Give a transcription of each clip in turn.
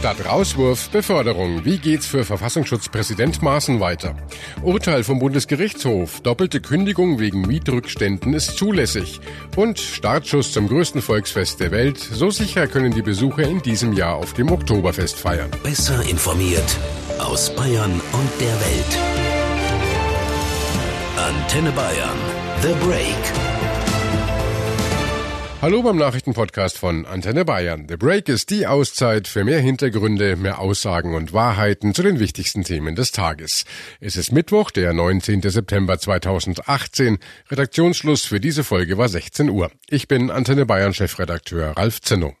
Statt Rauswurf Beförderung. Wie geht's für Verfassungsschutzpräsident Maaßen weiter? Urteil vom Bundesgerichtshof. Doppelte Kündigung wegen Mietrückständen ist zulässig. Und Startschuss zum größten Volksfest der Welt. So sicher können die Besucher in diesem Jahr auf dem Oktoberfest feiern. Besser informiert aus Bayern und der Welt. Antenne Bayern. The Break. Hallo beim Nachrichtenpodcast von Antenne Bayern. The Break ist die Auszeit für mehr Hintergründe, mehr Aussagen und Wahrheiten zu den wichtigsten Themen des Tages. Es ist Mittwoch, der 19. September 2018. Redaktionsschluss für diese Folge war 16 Uhr. Ich bin Antenne Bayern Chefredakteur Ralf Zinno.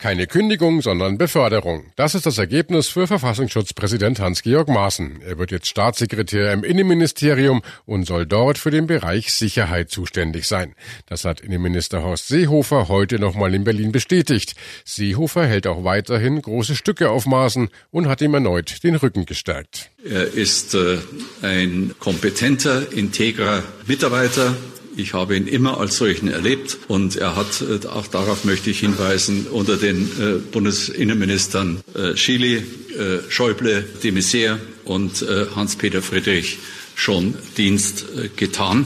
Keine Kündigung, sondern Beförderung. Das ist das Ergebnis für Verfassungsschutzpräsident Hans-Georg Maaßen. Er wird jetzt Staatssekretär im Innenministerium und soll dort für den Bereich Sicherheit zuständig sein. Das hat Innenminister Horst Seehofer heute nochmal in Berlin bestätigt. Seehofer hält auch weiterhin große Stücke auf Maaßen und hat ihm erneut den Rücken gestärkt. Er ist äh, ein kompetenter, integrer Mitarbeiter ich habe ihn immer als solchen erlebt und er hat, äh, auch darauf möchte ich hinweisen, unter den äh, Bundesinnenministern äh, Schily, Schäuble, de Maizière und Hans-Peter Friedrich schon Dienst getan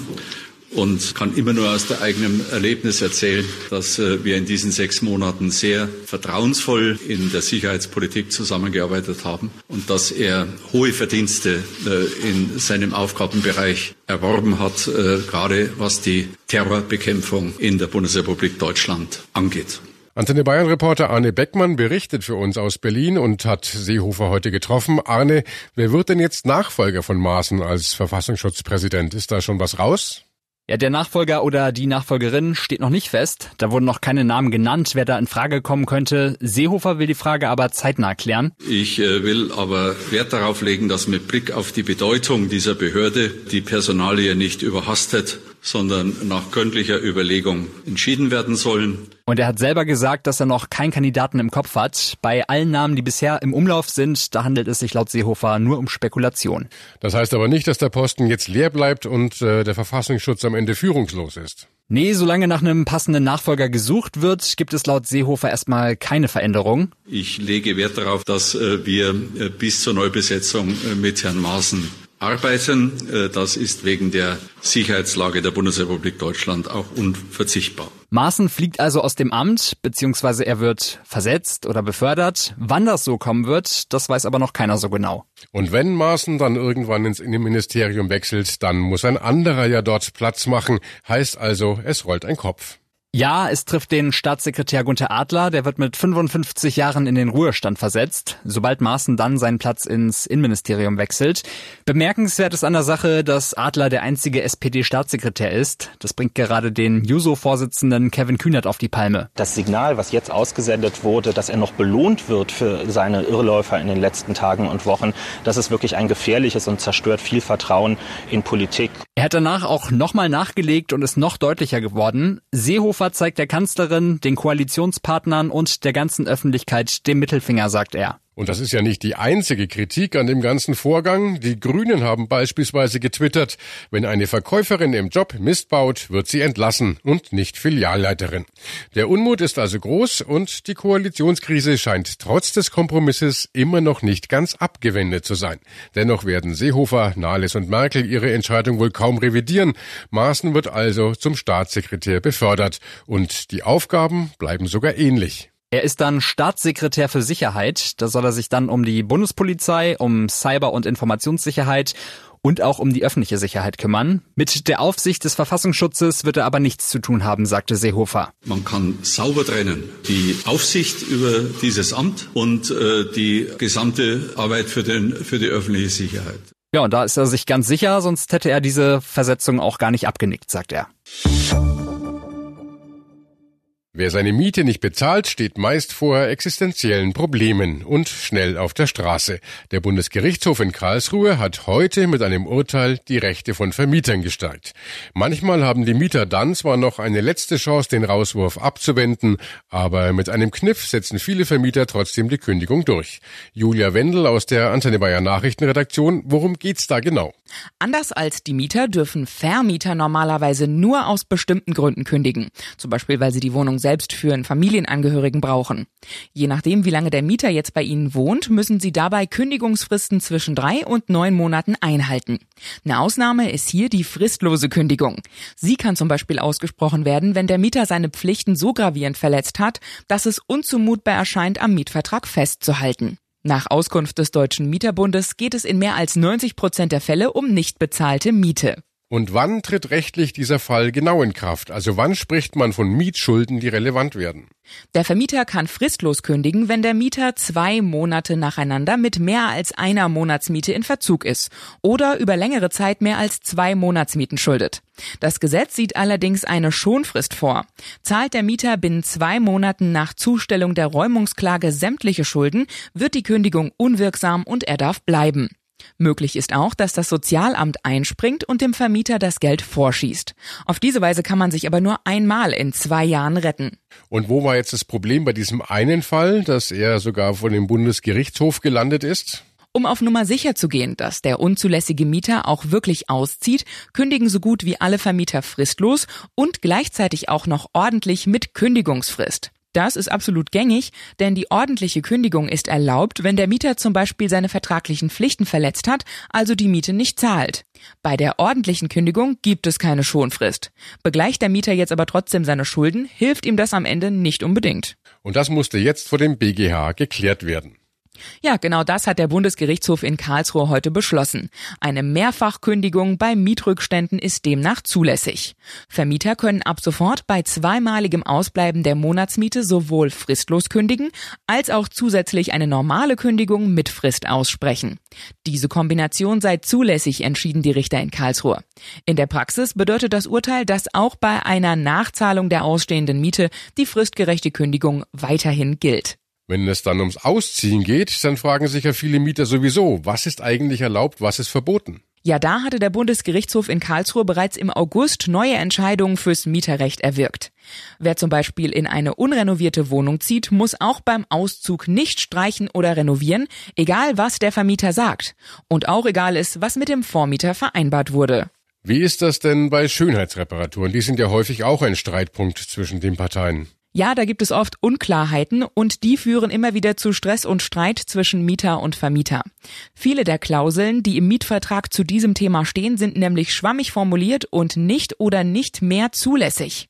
und kann immer nur aus der eigenen Erlebnis erzählen, dass äh, wir in diesen sechs Monaten sehr vertrauensvoll in der Sicherheitspolitik zusammengearbeitet haben und dass er hohe Verdienste äh, in seinem Aufgabenbereich erworben hat, äh, gerade was die Terrorbekämpfung in der Bundesrepublik Deutschland angeht. Antenne Bayern Reporter Arne Beckmann berichtet für uns aus Berlin und hat Seehofer heute getroffen. Arne, wer wird denn jetzt Nachfolger von Maaßen als Verfassungsschutzpräsident? Ist da schon was raus? Ja, der Nachfolger oder die Nachfolgerin steht noch nicht fest. Da wurden noch keine Namen genannt, wer da in Frage kommen könnte. Seehofer will die Frage aber zeitnah klären. Ich äh, will aber Wert darauf legen, dass mit Blick auf die Bedeutung dieser Behörde die Personalie nicht überhastet sondern nach gründlicher Überlegung entschieden werden sollen. Und er hat selber gesagt, dass er noch keinen Kandidaten im Kopf hat. Bei allen Namen, die bisher im Umlauf sind, da handelt es sich laut Seehofer nur um Spekulation. Das heißt aber nicht, dass der Posten jetzt leer bleibt und äh, der Verfassungsschutz am Ende führungslos ist. Nee, solange nach einem passenden Nachfolger gesucht wird, gibt es laut Seehofer erstmal keine Veränderung. Ich lege Wert darauf, dass äh, wir äh, bis zur Neubesetzung äh, mit Herrn Maaßen arbeiten. Äh, das ist wegen der Sicherheitslage der Bundesrepublik Deutschland auch unverzichtbar. Maaßen fliegt also aus dem Amt, beziehungsweise er wird versetzt oder befördert. Wann das so kommen wird, das weiß aber noch keiner so genau. Und wenn Maaßen dann irgendwann ins Innenministerium wechselt, dann muss ein anderer ja dort Platz machen. Heißt also, es rollt ein Kopf. Ja, es trifft den Staatssekretär Gunther Adler, der wird mit 55 Jahren in den Ruhestand versetzt, sobald Maaßen dann seinen Platz ins Innenministerium wechselt. Bemerkenswert ist an der Sache, dass Adler der einzige SPD-Staatssekretär ist. Das bringt gerade den Juso-Vorsitzenden Kevin Kühnert auf die Palme. Das Signal, was jetzt ausgesendet wurde, dass er noch belohnt wird für seine Irrläufer in den letzten Tagen und Wochen, das ist wirklich ein gefährliches und zerstört viel Vertrauen in Politik. Er hat danach auch nochmal nachgelegt und ist noch deutlicher geworden. Seehofer zeigt der Kanzlerin, den Koalitionspartnern und der ganzen Öffentlichkeit den Mittelfinger, sagt er. Und das ist ja nicht die einzige Kritik an dem ganzen Vorgang. Die Grünen haben beispielsweise getwittert, wenn eine Verkäuferin im Job Mist baut, wird sie entlassen und nicht Filialleiterin. Der Unmut ist also groß und die Koalitionskrise scheint trotz des Kompromisses immer noch nicht ganz abgewendet zu sein. Dennoch werden Seehofer, Nahles und Merkel ihre Entscheidung wohl kaum revidieren. Maaßen wird also zum Staatssekretär befördert und die Aufgaben bleiben sogar ähnlich. Er ist dann Staatssekretär für Sicherheit. Da soll er sich dann um die Bundespolizei, um Cyber- und Informationssicherheit und auch um die öffentliche Sicherheit kümmern. Mit der Aufsicht des Verfassungsschutzes wird er aber nichts zu tun haben, sagte Seehofer. Man kann sauber trennen die Aufsicht über dieses Amt und äh, die gesamte Arbeit für, den, für die öffentliche Sicherheit. Ja, und da ist er sich ganz sicher, sonst hätte er diese Versetzung auch gar nicht abgenickt, sagt er. Wer seine Miete nicht bezahlt, steht meist vor existenziellen Problemen und schnell auf der Straße. Der Bundesgerichtshof in Karlsruhe hat heute mit einem Urteil die Rechte von Vermietern gestärkt. Manchmal haben die Mieter dann zwar noch eine letzte Chance, den Rauswurf abzuwenden, aber mit einem Kniff setzen viele Vermieter trotzdem die Kündigung durch. Julia Wendel aus der Antenne Bayern Nachrichtenredaktion, worum geht's da genau? Anders als die Mieter dürfen Vermieter normalerweise nur aus bestimmten Gründen kündigen. Zum Beispiel, weil sie die Wohnung selbst für Familienangehörigen brauchen. Je nachdem, wie lange der Mieter jetzt bei Ihnen wohnt, müssen Sie dabei Kündigungsfristen zwischen drei und neun Monaten einhalten. Eine Ausnahme ist hier die fristlose Kündigung. Sie kann zum Beispiel ausgesprochen werden, wenn der Mieter seine Pflichten so gravierend verletzt hat, dass es unzumutbar erscheint, am Mietvertrag festzuhalten. Nach Auskunft des Deutschen Mieterbundes geht es in mehr als 90 Prozent der Fälle um nicht bezahlte Miete. Und wann tritt rechtlich dieser Fall genau in Kraft? Also wann spricht man von Mietschulden, die relevant werden? Der Vermieter kann fristlos kündigen, wenn der Mieter zwei Monate nacheinander mit mehr als einer Monatsmiete in Verzug ist oder über längere Zeit mehr als zwei Monatsmieten schuldet. Das Gesetz sieht allerdings eine Schonfrist vor. Zahlt der Mieter binnen zwei Monaten nach Zustellung der Räumungsklage sämtliche Schulden, wird die Kündigung unwirksam und er darf bleiben. Möglich ist auch, dass das Sozialamt einspringt und dem Vermieter das Geld vorschießt. Auf diese Weise kann man sich aber nur einmal in zwei Jahren retten. Und wo war jetzt das Problem bei diesem einen Fall, dass er sogar vor dem Bundesgerichtshof gelandet ist? Um auf Nummer sicher zu gehen, dass der unzulässige Mieter auch wirklich auszieht, kündigen so gut wie alle Vermieter fristlos und gleichzeitig auch noch ordentlich mit Kündigungsfrist. Das ist absolut gängig, denn die ordentliche Kündigung ist erlaubt, wenn der Mieter zum Beispiel seine vertraglichen Pflichten verletzt hat, also die Miete nicht zahlt. Bei der ordentlichen Kündigung gibt es keine Schonfrist. Begleicht der Mieter jetzt aber trotzdem seine Schulden, hilft ihm das am Ende nicht unbedingt. Und das musste jetzt vor dem BGH geklärt werden. Ja, genau das hat der Bundesgerichtshof in Karlsruhe heute beschlossen. Eine Mehrfachkündigung bei Mietrückständen ist demnach zulässig. Vermieter können ab sofort bei zweimaligem Ausbleiben der Monatsmiete sowohl fristlos kündigen, als auch zusätzlich eine normale Kündigung mit Frist aussprechen. Diese Kombination sei zulässig, entschieden die Richter in Karlsruhe. In der Praxis bedeutet das Urteil, dass auch bei einer Nachzahlung der ausstehenden Miete die fristgerechte Kündigung weiterhin gilt. Wenn es dann ums Ausziehen geht, dann fragen sich ja viele Mieter sowieso, was ist eigentlich erlaubt, was ist verboten? Ja, da hatte der Bundesgerichtshof in Karlsruhe bereits im August neue Entscheidungen fürs Mieterrecht erwirkt. Wer zum Beispiel in eine unrenovierte Wohnung zieht, muss auch beim Auszug nicht streichen oder renovieren, egal was der Vermieter sagt. Und auch egal ist, was mit dem Vormieter vereinbart wurde. Wie ist das denn bei Schönheitsreparaturen? Die sind ja häufig auch ein Streitpunkt zwischen den Parteien. Ja, da gibt es oft Unklarheiten und die führen immer wieder zu Stress und Streit zwischen Mieter und Vermieter. Viele der Klauseln, die im Mietvertrag zu diesem Thema stehen, sind nämlich schwammig formuliert und nicht oder nicht mehr zulässig.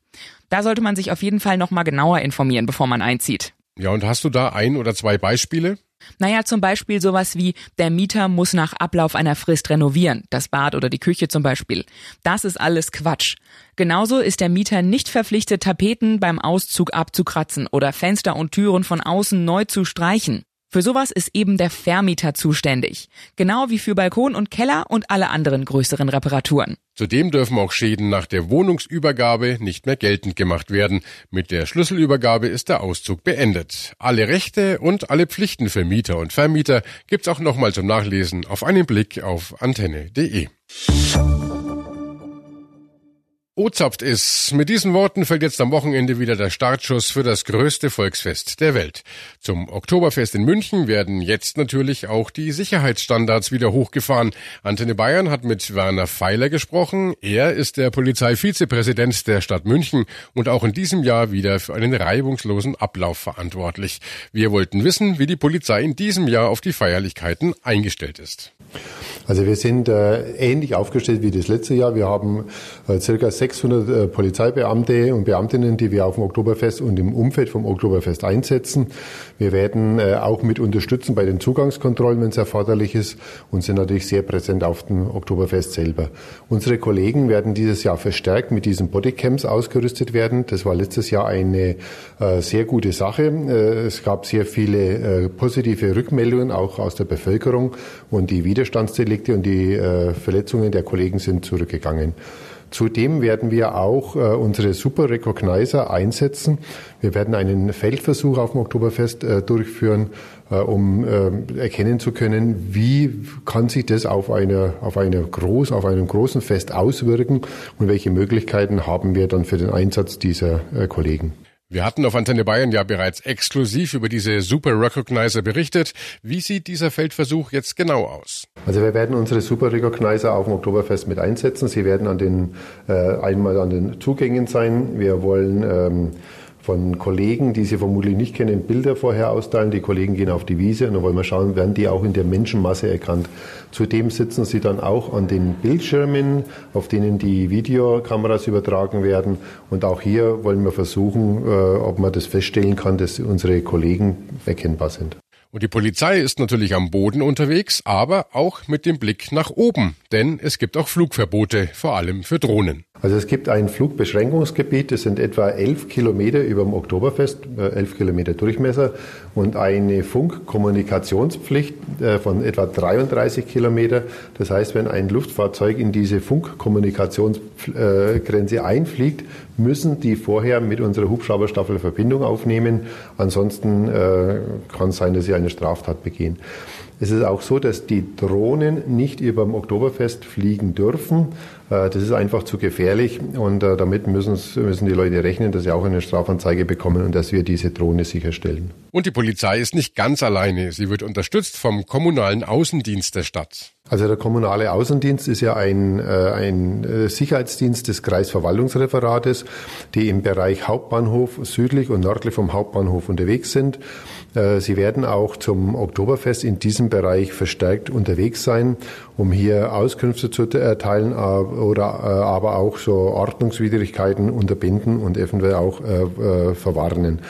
Da sollte man sich auf jeden Fall nochmal genauer informieren, bevor man einzieht. Ja, und hast du da ein oder zwei Beispiele? Naja, zum Beispiel sowas wie, der Mieter muss nach Ablauf einer Frist renovieren, das Bad oder die Küche zum Beispiel. Das ist alles Quatsch. Genauso ist der Mieter nicht verpflichtet, Tapeten beim Auszug abzukratzen oder Fenster und Türen von außen neu zu streichen. Für sowas ist eben der Vermieter zuständig. Genau wie für Balkon und Keller und alle anderen größeren Reparaturen. Zudem dürfen auch Schäden nach der Wohnungsübergabe nicht mehr geltend gemacht werden. Mit der Schlüsselübergabe ist der Auszug beendet. Alle Rechte und alle Pflichten für Mieter und Vermieter gibt's auch nochmal zum Nachlesen auf einen Blick auf antenne.de. Ozapft ist. Mit diesen Worten fällt jetzt am Wochenende wieder der Startschuss für das größte Volksfest der Welt. Zum Oktoberfest in München werden jetzt natürlich auch die Sicherheitsstandards wieder hochgefahren. Antenne Bayern hat mit Werner Feiler gesprochen. Er ist der Polizeivizepräsident der Stadt München und auch in diesem Jahr wieder für einen reibungslosen Ablauf verantwortlich. Wir wollten wissen, wie die Polizei in diesem Jahr auf die Feierlichkeiten eingestellt ist. Also wir sind äh, ähnlich aufgestellt wie das letzte Jahr. Wir haben äh, circa 600 äh, Polizeibeamte und Beamtinnen, die wir auf dem Oktoberfest und im Umfeld vom Oktoberfest einsetzen. Wir werden äh, auch mit unterstützen bei den Zugangskontrollen, wenn es erforderlich ist und sind natürlich sehr präsent auf dem Oktoberfest selber. Unsere Kollegen werden dieses Jahr verstärkt mit diesen Bodycams ausgerüstet werden. Das war letztes Jahr eine äh, sehr gute Sache. Es gab sehr viele positive Rückmeldungen auch aus der Bevölkerung und die Widerstandsdelegierten Delikte und die Verletzungen der Kollegen sind zurückgegangen. Zudem werden wir auch äh, unsere Super Recognizer einsetzen. Wir werden einen Feldversuch auf dem Oktoberfest äh, durchführen, äh, um äh, erkennen zu können, wie kann sich das auf einer auf einer groß auf einem großen Fest auswirken und welche Möglichkeiten haben wir dann für den Einsatz dieser äh, Kollegen. Wir hatten auf Antenne Bayern ja bereits exklusiv über diese Super Recognizer berichtet. Wie sieht dieser Feldversuch jetzt genau aus? Also wir werden unsere Super Recognizer auf dem Oktoberfest mit einsetzen. Sie werden an den, äh, einmal an den Zugängen sein. Wir wollen ähm, von Kollegen, die Sie vermutlich nicht kennen, Bilder vorher austeilen. Die Kollegen gehen auf die Wiese und dann wollen wir schauen, werden die auch in der Menschenmasse erkannt. Zudem sitzen sie dann auch an den Bildschirmen, auf denen die Videokameras übertragen werden. Und auch hier wollen wir versuchen, äh, ob man das feststellen kann, dass unsere Kollegen erkennbar sind. Und die Polizei ist natürlich am Boden unterwegs, aber auch mit dem Blick nach oben, denn es gibt auch Flugverbote, vor allem für Drohnen. Also es gibt ein Flugbeschränkungsgebiet, das sind etwa elf Kilometer über dem Oktoberfest, äh, elf Kilometer Durchmesser und eine Funkkommunikationspflicht äh, von etwa 33 Kilometer. Das heißt, wenn ein Luftfahrzeug in diese Funkkommunikationsgrenze einfliegt, müssen die vorher mit unserer Hubschrauberstaffel Verbindung aufnehmen. Ansonsten äh, kann es sein, dass sie eine Straftat begehen. Es ist auch so, dass die Drohnen nicht über dem Oktoberfest fliegen dürfen. Äh, das ist einfach zu gefährlich und äh, damit müssen, müssen die Leute rechnen, dass sie auch eine Strafanzeige bekommen und dass wir diese Drohne sicherstellen. Und die Polizei ist nicht ganz alleine. Sie wird unterstützt vom kommunalen Außendienst der Stadt. Also der kommunale Außendienst ist ja ein, äh, ein Sicherheitsdienst des Kreisverwaltungsreferates, die im Bereich Hauptbahnhof südlich und nördlich vom Hauptbahnhof unterwegs sind. Sie werden auch zum Oktoberfest in diesem Bereich verstärkt unterwegs sein, um hier Auskünfte zu erteilen, oder äh, aber auch so Ordnungswidrigkeiten unterbinden und eventuell auch äh, äh, verwarnen.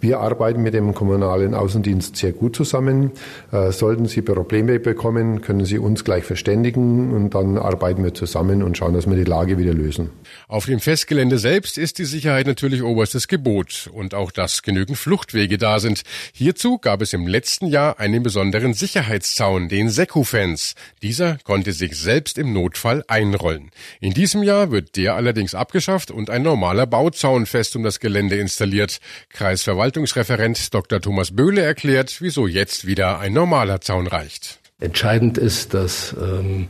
Wir arbeiten mit dem kommunalen Außendienst sehr gut zusammen. Äh, sollten Sie Probleme bekommen, können Sie uns gleich verständigen und dann arbeiten wir zusammen und schauen, dass wir die Lage wieder lösen. Auf dem Festgelände selbst ist die Sicherheit natürlich oberstes Gebot und auch, dass genügend Fluchtwege da sind. Hierzu gab es im letzten Jahr einen besonderen Sicherheitszaun, den Seku-Fans. Dieser konnte sich selbst im Notfall einrollen. In diesem Jahr wird der allerdings abgeschafft und ein normaler Bauzaun fest um das Gelände installiert. Kreisverwaltung Verwaltungsreferent Dr. Thomas Böhle erklärt, wieso jetzt wieder ein normaler Zaun reicht. Entscheidend ist, dass ähm,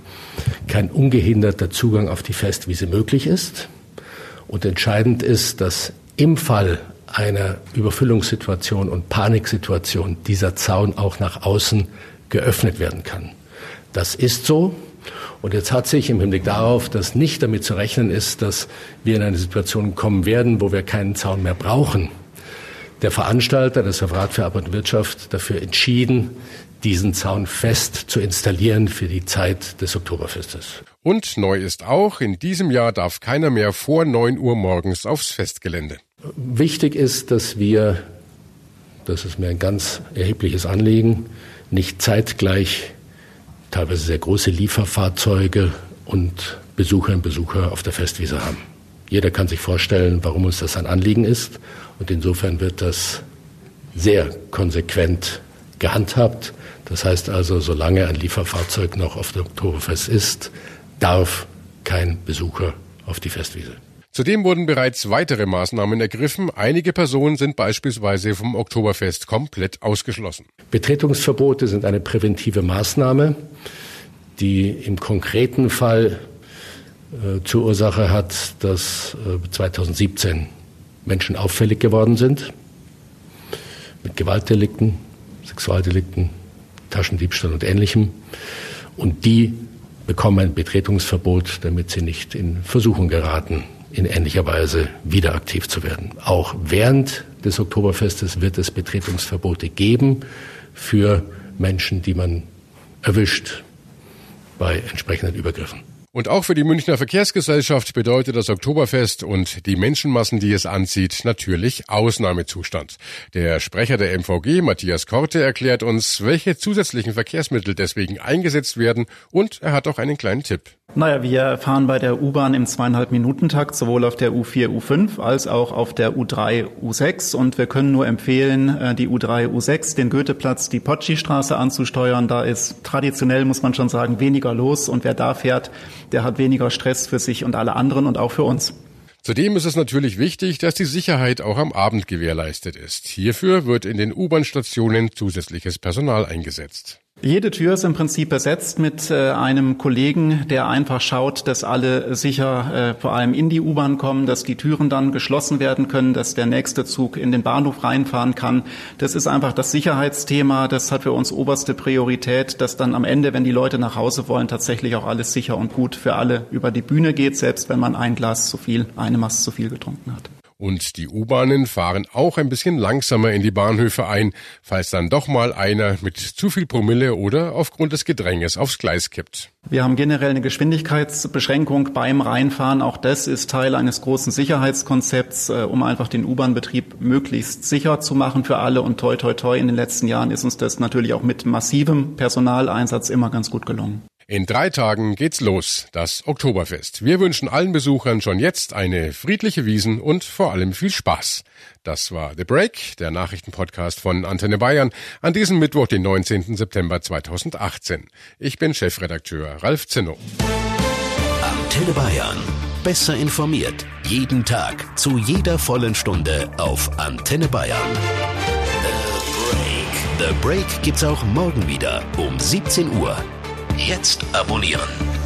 kein ungehinderter Zugang auf die Festwiese möglich ist. Und entscheidend ist, dass im Fall einer Überfüllungssituation und Paniksituation dieser Zaun auch nach außen geöffnet werden kann. Das ist so. Und jetzt hat sich im Hinblick darauf, dass nicht damit zu rechnen ist, dass wir in eine Situation kommen werden, wo wir keinen Zaun mehr brauchen, der Veranstalter, das Referat für Arbeit und Wirtschaft, dafür entschieden, diesen Zaun fest zu installieren für die Zeit des Oktoberfestes. Und neu ist auch, in diesem Jahr darf keiner mehr vor 9 Uhr morgens aufs Festgelände. Wichtig ist, dass wir, das ist mir ein ganz erhebliches Anliegen, nicht zeitgleich teilweise sehr große Lieferfahrzeuge und Besucherinnen und Besucher auf der Festwiese haben. Jeder kann sich vorstellen, warum uns das ein Anliegen ist. Und insofern wird das sehr konsequent gehandhabt. Das heißt also, solange ein Lieferfahrzeug noch auf dem Oktoberfest ist, darf kein Besucher auf die Festwiese. Zudem wurden bereits weitere Maßnahmen ergriffen. Einige Personen sind beispielsweise vom Oktoberfest komplett ausgeschlossen. Betretungsverbote sind eine präventive Maßnahme, die im konkreten Fall zur Ursache hat, dass äh, 2017 Menschen auffällig geworden sind mit Gewaltdelikten, Sexualdelikten, Taschendiebstahl und Ähnlichem. Und die bekommen ein Betretungsverbot, damit sie nicht in Versuchung geraten, in ähnlicher Weise wieder aktiv zu werden. Auch während des Oktoberfestes wird es Betretungsverbote geben für Menschen, die man erwischt bei entsprechenden Übergriffen. Und auch für die Münchner Verkehrsgesellschaft bedeutet das Oktoberfest und die Menschenmassen, die es anzieht, natürlich Ausnahmezustand. Der Sprecher der MVG, Matthias Korte, erklärt uns, welche zusätzlichen Verkehrsmittel deswegen eingesetzt werden und er hat auch einen kleinen Tipp. Naja, wir fahren bei der U-Bahn im zweieinhalb Minuten Takt, sowohl auf der U4, U5 als auch auf der U3, U6. Und wir können nur empfehlen, äh, die U3, U6, den Goetheplatz, die Potschi-Straße anzusteuern. Da ist traditionell, muss man schon sagen, weniger los. Und wer da fährt, der hat weniger Stress für sich und alle anderen und auch für uns. Zudem ist es natürlich wichtig, dass die Sicherheit auch am Abend gewährleistet ist. Hierfür wird in den U-Bahn-Stationen zusätzliches Personal eingesetzt. Jede Tür ist im Prinzip besetzt mit äh, einem Kollegen, der einfach schaut, dass alle sicher äh, vor allem in die U-Bahn kommen, dass die Türen dann geschlossen werden können, dass der nächste Zug in den Bahnhof reinfahren kann. Das ist einfach das Sicherheitsthema. Das hat für uns oberste Priorität, dass dann am Ende, wenn die Leute nach Hause wollen, tatsächlich auch alles sicher und gut für alle über die Bühne geht, selbst wenn man ein Glas zu viel, eine Masse zu viel getrunken hat. Und die U-Bahnen fahren auch ein bisschen langsamer in die Bahnhöfe ein, falls dann doch mal einer mit zu viel Promille oder aufgrund des Gedränges aufs Gleis kippt. Wir haben generell eine Geschwindigkeitsbeschränkung beim Reinfahren. Auch das ist Teil eines großen Sicherheitskonzepts, äh, um einfach den U-Bahn-Betrieb möglichst sicher zu machen für alle. Und toi, toi, toi, in den letzten Jahren ist uns das natürlich auch mit massivem Personaleinsatz immer ganz gut gelungen. In drei Tagen geht's los, das Oktoberfest. Wir wünschen allen Besuchern schon jetzt eine friedliche Wiesen und vor allem viel Spaß. Das war The Break, der Nachrichtenpodcast von Antenne Bayern, an diesem Mittwoch, den 19. September 2018. Ich bin Chefredakteur Ralf Zinno. Antenne Bayern. Besser informiert. Jeden Tag. Zu jeder vollen Stunde auf Antenne Bayern. The Break. The Break gibt's auch morgen wieder um 17 Uhr. Jetzt abonnieren.